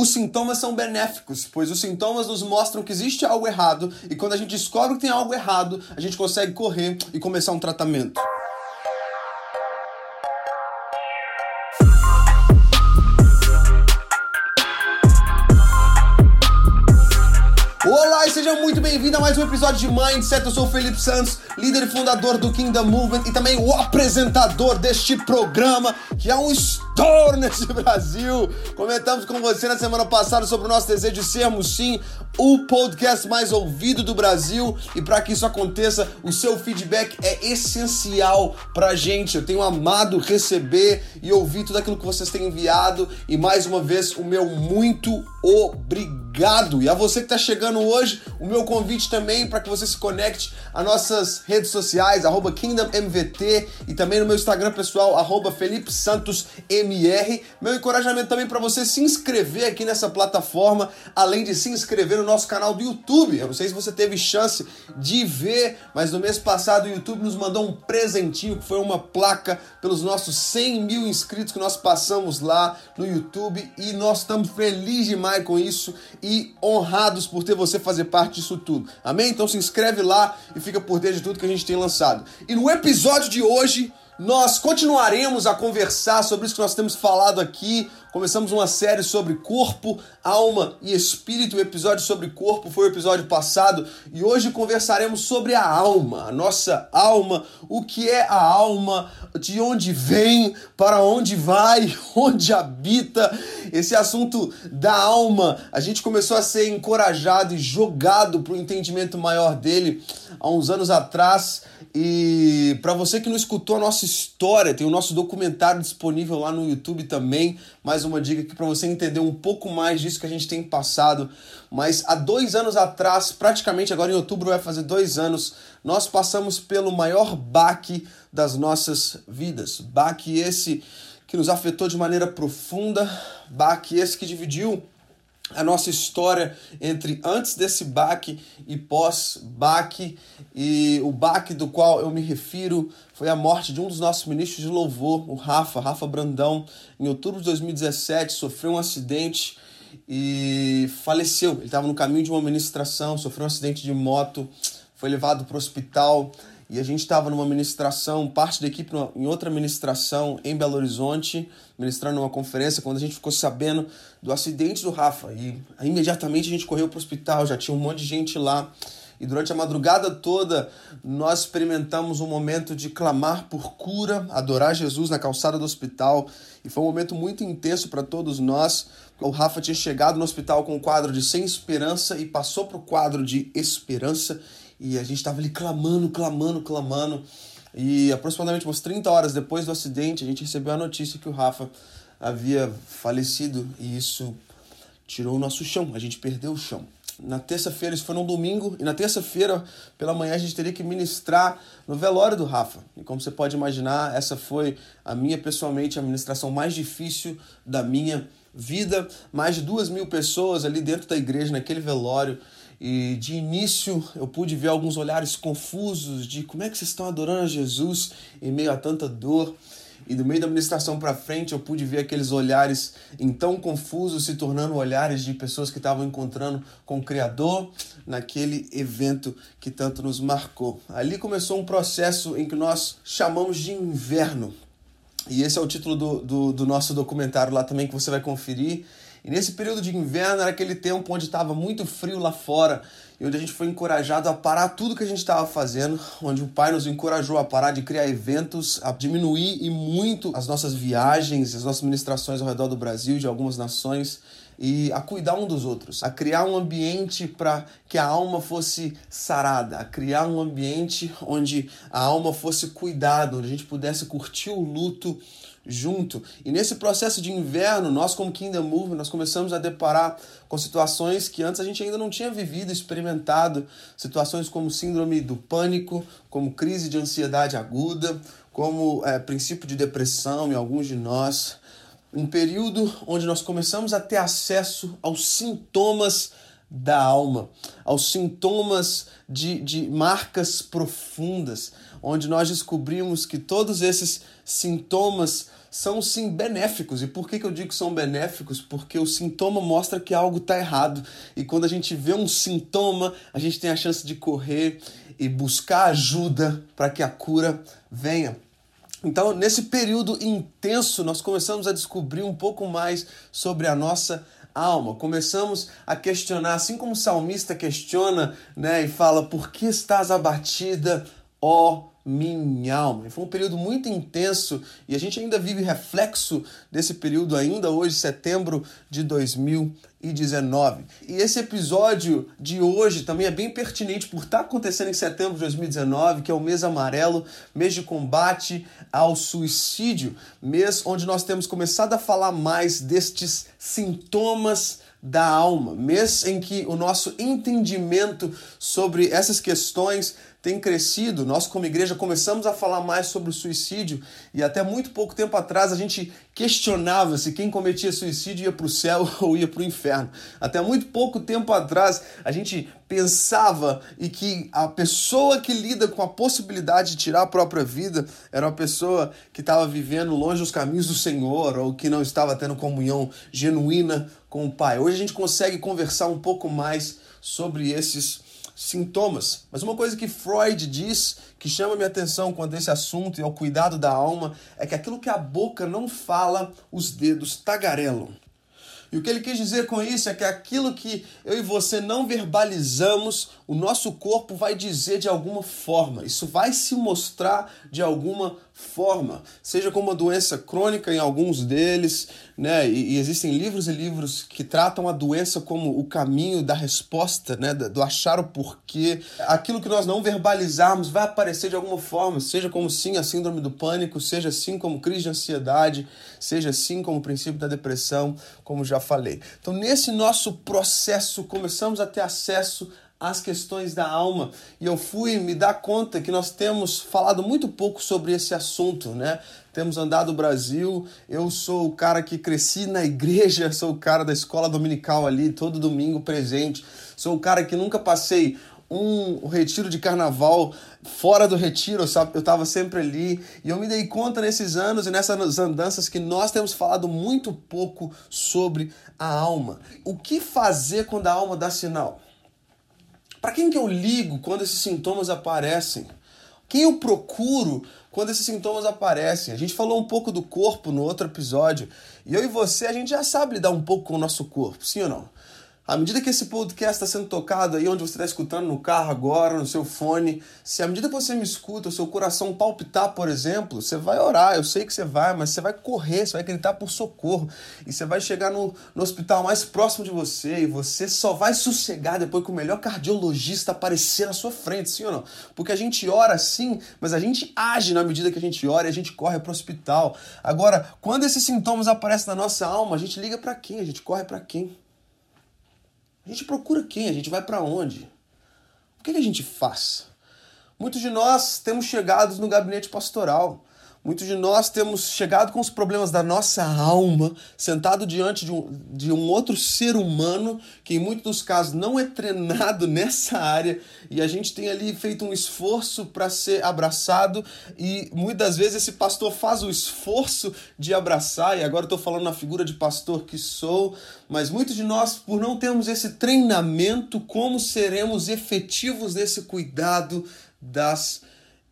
Os sintomas são benéficos, pois os sintomas nos mostram que existe algo errado e quando a gente descobre que tem algo errado, a gente consegue correr e começar um tratamento. Olá e seja muito bem-vindo a mais um episódio de Mindset. Eu sou o Felipe Santos, líder e fundador do Kingdom Movement e também o apresentador deste programa, que é um estouro nesse Brasil. Comentamos com você na semana passada sobre o nosso desejo de sermos, sim, o podcast mais ouvido do Brasil. E para que isso aconteça, o seu feedback é essencial pra gente. Eu tenho amado receber e ouvir tudo aquilo que vocês têm enviado. E mais uma vez, o meu muito obrigado. E a você que está chegando hoje, o meu convite também para que você se conecte às nossas redes sociais, arroba KingdomMVT e também no meu Instagram pessoal, arroba Felipe Santos MR. Meu encorajamento também para você se inscrever aqui nessa plataforma, além de se inscrever no nosso canal do YouTube. Eu não sei se você teve chance de ver, mas no mês passado o YouTube nos mandou um presentinho que foi uma placa pelos nossos 100 mil inscritos que nós passamos lá no YouTube e nós estamos felizes demais com isso e honrados por ter você fazer parte disso tudo. Amém? Então se inscreve lá e fica por dentro de tudo que a gente tem lançado. E no episódio de hoje nós continuaremos a conversar sobre isso que nós temos falado aqui. Começamos uma série sobre corpo, alma e espírito. O episódio sobre corpo foi o episódio passado e hoje conversaremos sobre a alma, a nossa alma, o que é a alma, de onde vem, para onde vai, onde habita. Esse assunto da alma, a gente começou a ser encorajado e jogado para o entendimento maior dele há uns anos atrás. E para você que não escutou a nossa história, tem o nosso documentário disponível lá no YouTube também. Mais uma dica aqui para você entender um pouco mais disso que a gente tem passado. Mas há dois anos atrás, praticamente agora em outubro vai fazer dois anos, nós passamos pelo maior baque das nossas vidas. Baque esse que nos afetou de maneira profunda, baque esse que dividiu a nossa história entre antes desse baque e pós-baque. E o baque do qual eu me refiro foi a morte de um dos nossos ministros de louvor, o Rafa, Rafa Brandão. Em outubro de 2017, sofreu um acidente e faleceu. Ele estava no caminho de uma ministração, sofreu um acidente de moto, foi levado para o hospital e a gente estava numa ministração, parte da equipe em outra ministração em Belo Horizonte, ministrando uma conferência, quando a gente ficou sabendo do acidente do Rafa. E imediatamente a gente correu para o hospital, já tinha um monte de gente lá. E durante a madrugada toda nós experimentamos um momento de clamar por cura, adorar Jesus na calçada do hospital. E foi um momento muito intenso para todos nós. O Rafa tinha chegado no hospital com um quadro de sem esperança e passou para o quadro de esperança. E a gente estava ali clamando, clamando, clamando. E aproximadamente umas 30 horas depois do acidente, a gente recebeu a notícia que o Rafa havia falecido e isso tirou o nosso chão, a gente perdeu o chão. Na terça-feira, isso foi num domingo, e na terça-feira, pela manhã, a gente teria que ministrar no velório do Rafa. E como você pode imaginar, essa foi a minha, pessoalmente, a ministração mais difícil da minha vida. Mais de duas mil pessoas ali dentro da igreja, naquele velório. E de início eu pude ver alguns olhares confusos de como é que vocês estão adorando a Jesus em meio a tanta dor. E do meio da administração para frente eu pude ver aqueles olhares então confusos se tornando olhares de pessoas que estavam encontrando com o Criador naquele evento que tanto nos marcou. Ali começou um processo em que nós chamamos de inverno. E esse é o título do, do, do nosso documentário lá também que você vai conferir. E nesse período de inverno era aquele tempo onde estava muito frio lá fora e onde a gente foi encorajado a parar tudo que a gente estava fazendo, onde o Pai nos encorajou a parar de criar eventos, a diminuir e muito as nossas viagens, as nossas ministrações ao redor do Brasil de algumas nações e a cuidar um dos outros, a criar um ambiente para que a alma fosse sarada, a criar um ambiente onde a alma fosse cuidada, onde a gente pudesse curtir o luto junto. E nesse processo de inverno, nós como Kingdom Movement, nós começamos a deparar com situações que antes a gente ainda não tinha vivido, experimentado, situações como síndrome do pânico, como crise de ansiedade aguda, como é, princípio de depressão em alguns de nós. Um período onde nós começamos a ter acesso aos sintomas da alma, aos sintomas de, de marcas profundas, onde nós descobrimos que todos esses sintomas são sim benéficos. E por que, que eu digo que são benéficos? Porque o sintoma mostra que algo está errado. E quando a gente vê um sintoma, a gente tem a chance de correr e buscar ajuda para que a cura venha. Então, nesse período intenso, nós começamos a descobrir um pouco mais sobre a nossa alma. Começamos a questionar, assim como o salmista questiona, né, e fala: "Por que estás abatida, ó minha alma. Foi um período muito intenso e a gente ainda vive reflexo desse período ainda hoje, setembro de 2019. E esse episódio de hoje também é bem pertinente por estar acontecendo em setembro de 2019, que é o mês amarelo, mês de combate ao suicídio, mês onde nós temos começado a falar mais destes sintomas da alma, mês em que o nosso entendimento sobre essas questões tem crescido. Nós, como igreja, começamos a falar mais sobre o suicídio e até muito pouco tempo atrás a gente questionava se quem cometia suicídio ia para o céu ou ia para o inferno. Até muito pouco tempo atrás a gente pensava e que a pessoa que lida com a possibilidade de tirar a própria vida era uma pessoa que estava vivendo longe dos caminhos do Senhor ou que não estava tendo comunhão genuína com o Pai. Hoje a gente consegue conversar um pouco mais sobre esses sintomas. Mas uma coisa que Freud diz que chama minha atenção quanto a esse assunto e ao cuidado da alma é que aquilo que a boca não fala, os dedos tagarelam. E o que ele quis dizer com isso é que aquilo que eu e você não verbalizamos, o nosso corpo vai dizer de alguma forma. Isso vai se mostrar de alguma forma, seja como uma doença crônica em alguns deles, né? E, e, existem livros e livros que tratam a doença como o caminho da resposta, né? Do achar o porquê. Aquilo que nós não verbalizarmos vai aparecer de alguma forma, seja como sim a síndrome do pânico, seja assim como crise de ansiedade, seja assim como o princípio da depressão, como já falei. Então, nesse nosso processo, começamos a ter acesso as questões da alma. E eu fui me dar conta que nós temos falado muito pouco sobre esse assunto, né? Temos andado o Brasil, eu sou o cara que cresci na igreja, sou o cara da escola dominical ali, todo domingo presente, sou o cara que nunca passei um retiro de carnaval fora do retiro, sabe? Eu estava sempre ali e eu me dei conta nesses anos e nessas andanças que nós temos falado muito pouco sobre a alma. O que fazer quando a alma dá sinal? Para quem que eu ligo quando esses sintomas aparecem? Quem eu procuro quando esses sintomas aparecem? A gente falou um pouco do corpo no outro episódio. E eu e você, a gente já sabe lidar um pouco com o nosso corpo, sim ou não? À medida que esse podcast está sendo tocado aí, onde você está escutando no carro agora, no seu fone, se à medida que você me escuta, o seu coração palpitar, por exemplo, você vai orar, eu sei que você vai, mas você vai correr, você vai gritar por socorro, e você vai chegar no, no hospital mais próximo de você, e você só vai sossegar depois que o melhor cardiologista aparecer na sua frente, sim ou não? Porque a gente ora sim, mas a gente age na medida que a gente ora e a gente corre para o hospital. Agora, quando esses sintomas aparecem na nossa alma, a gente liga para quem? A gente corre para quem? A gente procura quem? A gente vai para onde? O que, que a gente faz? Muitos de nós temos chegado no gabinete pastoral. Muitos de nós temos chegado com os problemas da nossa alma, sentado diante de um, de um outro ser humano que, em muitos dos casos, não é treinado nessa área e a gente tem ali feito um esforço para ser abraçado e muitas vezes esse pastor faz o esforço de abraçar, e agora estou falando na figura de pastor que sou, mas muitos de nós, por não termos esse treinamento, como seremos efetivos nesse cuidado das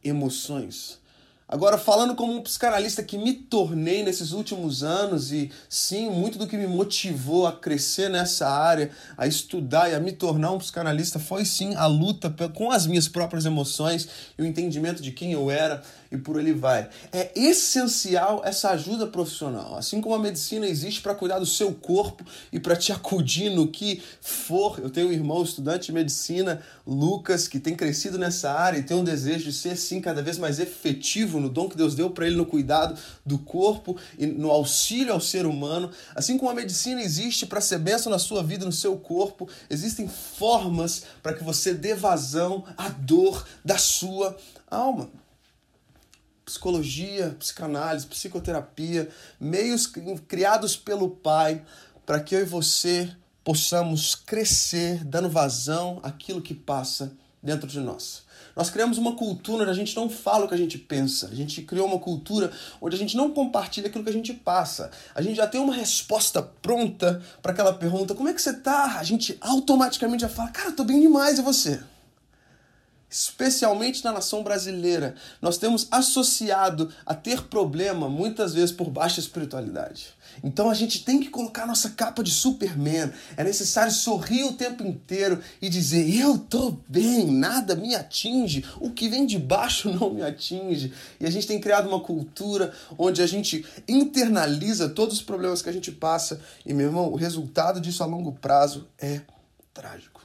emoções? Agora, falando como um psicanalista que me tornei nesses últimos anos, e sim, muito do que me motivou a crescer nessa área, a estudar e a me tornar um psicanalista foi sim a luta com as minhas próprias emoções e o entendimento de quem eu era e por ali vai. É essencial essa ajuda profissional. Assim como a medicina existe para cuidar do seu corpo e para te acudir no que for. Eu tenho um irmão estudante de medicina, Lucas, que tem crescido nessa área e tem um desejo de ser sim cada vez mais efetivo no dom que Deus deu para ele no cuidado do corpo e no auxílio ao ser humano. Assim como a medicina existe para ser bênção na sua vida, no seu corpo, existem formas para que você dê vazão à dor da sua alma psicologia, psicanálise, psicoterapia, meios criados pelo Pai para que eu e você possamos crescer, dando vazão àquilo que passa dentro de nós. Nós criamos uma cultura onde a gente não fala o que a gente pensa. A gente criou uma cultura onde a gente não compartilha aquilo que a gente passa. A gente já tem uma resposta pronta para aquela pergunta: como é que você tá? A gente automaticamente já fala: cara, eu tô bem demais, e você? Especialmente na nação brasileira, nós temos associado a ter problema muitas vezes por baixa espiritualidade. Então a gente tem que colocar nossa capa de Superman. É necessário sorrir o tempo inteiro e dizer: Eu tô bem, nada me atinge, o que vem de baixo não me atinge. E a gente tem criado uma cultura onde a gente internaliza todos os problemas que a gente passa. E, meu irmão, o resultado disso a longo prazo é trágico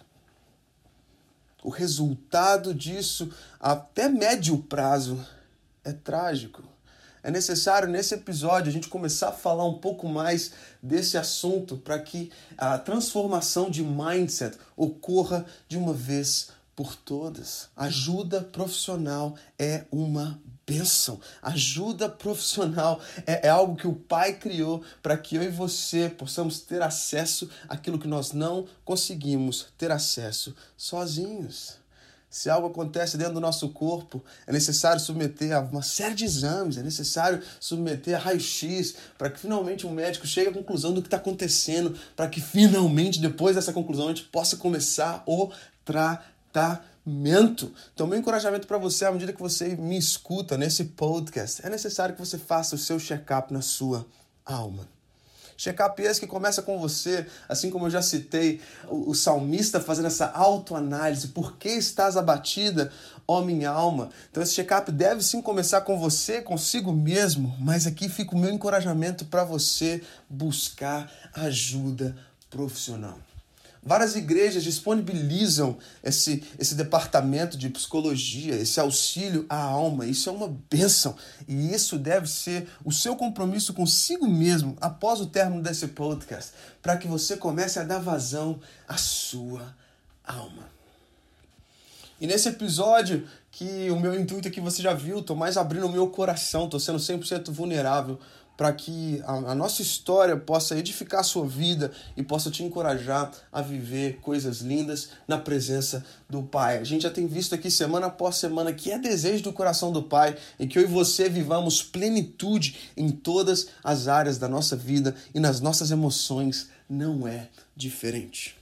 o resultado disso, até médio prazo, é trágico. É necessário nesse episódio a gente começar a falar um pouco mais desse assunto para que a transformação de mindset ocorra de uma vez por todas. Ajuda profissional é uma bênção. Ajuda profissional é, é algo que o Pai criou para que eu e você possamos ter acesso àquilo que nós não conseguimos ter acesso sozinhos. Se algo acontece dentro do nosso corpo, é necessário submeter a uma série de exames, é necessário submeter a raio-x, para que finalmente um médico chegue à conclusão do que está acontecendo, para que finalmente, depois dessa conclusão, a gente possa começar o tratamento mento. Então, meu encorajamento para você, à medida que você me escuta nesse podcast, é necessário que você faça o seu check-up na sua alma. Check-up esse que começa com você, assim como eu já citei, o, o salmista fazendo essa autoanálise. Por que estás abatida, ó minha alma? Então, esse check-up deve sim começar com você, consigo mesmo, mas aqui fica o meu encorajamento para você buscar ajuda profissional. Várias igrejas disponibilizam esse, esse departamento de psicologia, esse auxílio à alma. Isso é uma bênção. E isso deve ser o seu compromisso consigo mesmo após o término desse podcast, para que você comece a dar vazão à sua alma. E nesse episódio, que o meu intuito aqui você já viu, tô mais abrindo o meu coração, tô sendo 100% vulnerável para que a, a, nossa história possa edificar a sua vida e possa te encorajar a viver coisas lindas na presença do Pai. A gente já tem visto aqui semana após semana que é desejo do coração do Pai e que eu e você vivamos plenitude em todas as áreas da nossa vida e nas nossas emoções não é diferente.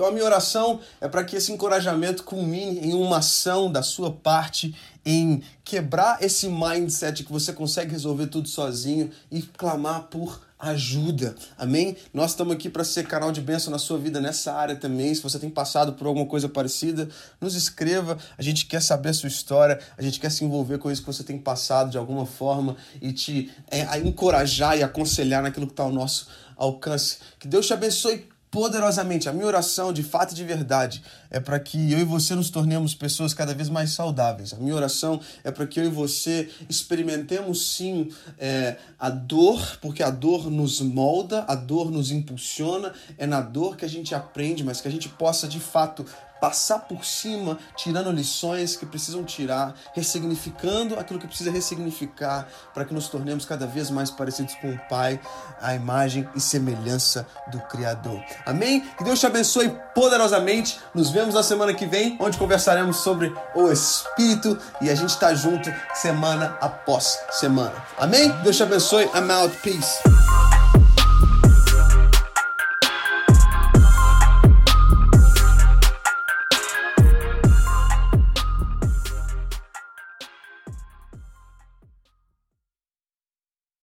Então a minha oração é para que esse encorajamento culmine em uma ação da sua parte em quebrar esse mindset que você consegue resolver tudo sozinho e clamar por ajuda. Amém? Nós estamos aqui para ser canal de bênção na sua vida nessa área também. Se você tem passado por alguma coisa parecida, nos escreva. A gente quer saber a sua história, a gente quer se envolver com isso que você tem passado de alguma forma e te é, encorajar e aconselhar naquilo que está ao nosso alcance. Que Deus te abençoe poderosamente. A minha oração, de fato e de verdade, é para que eu e você nos tornemos pessoas cada vez mais saudáveis. A minha oração é para que eu e você experimentemos sim é, a dor, porque a dor nos molda, a dor nos impulsiona, é na dor que a gente aprende, mas que a gente possa de fato passar por cima, tirando lições que precisam tirar, ressignificando aquilo que precisa ressignificar, para que nos tornemos cada vez mais parecidos com o Pai, a imagem e semelhança do Criador. Amém? Que Deus te abençoe poderosamente. Nos vemos na semana que vem, onde conversaremos sobre o Espírito e a gente está junto semana após semana. Amém? Deus te abençoe. I'm out. Peace.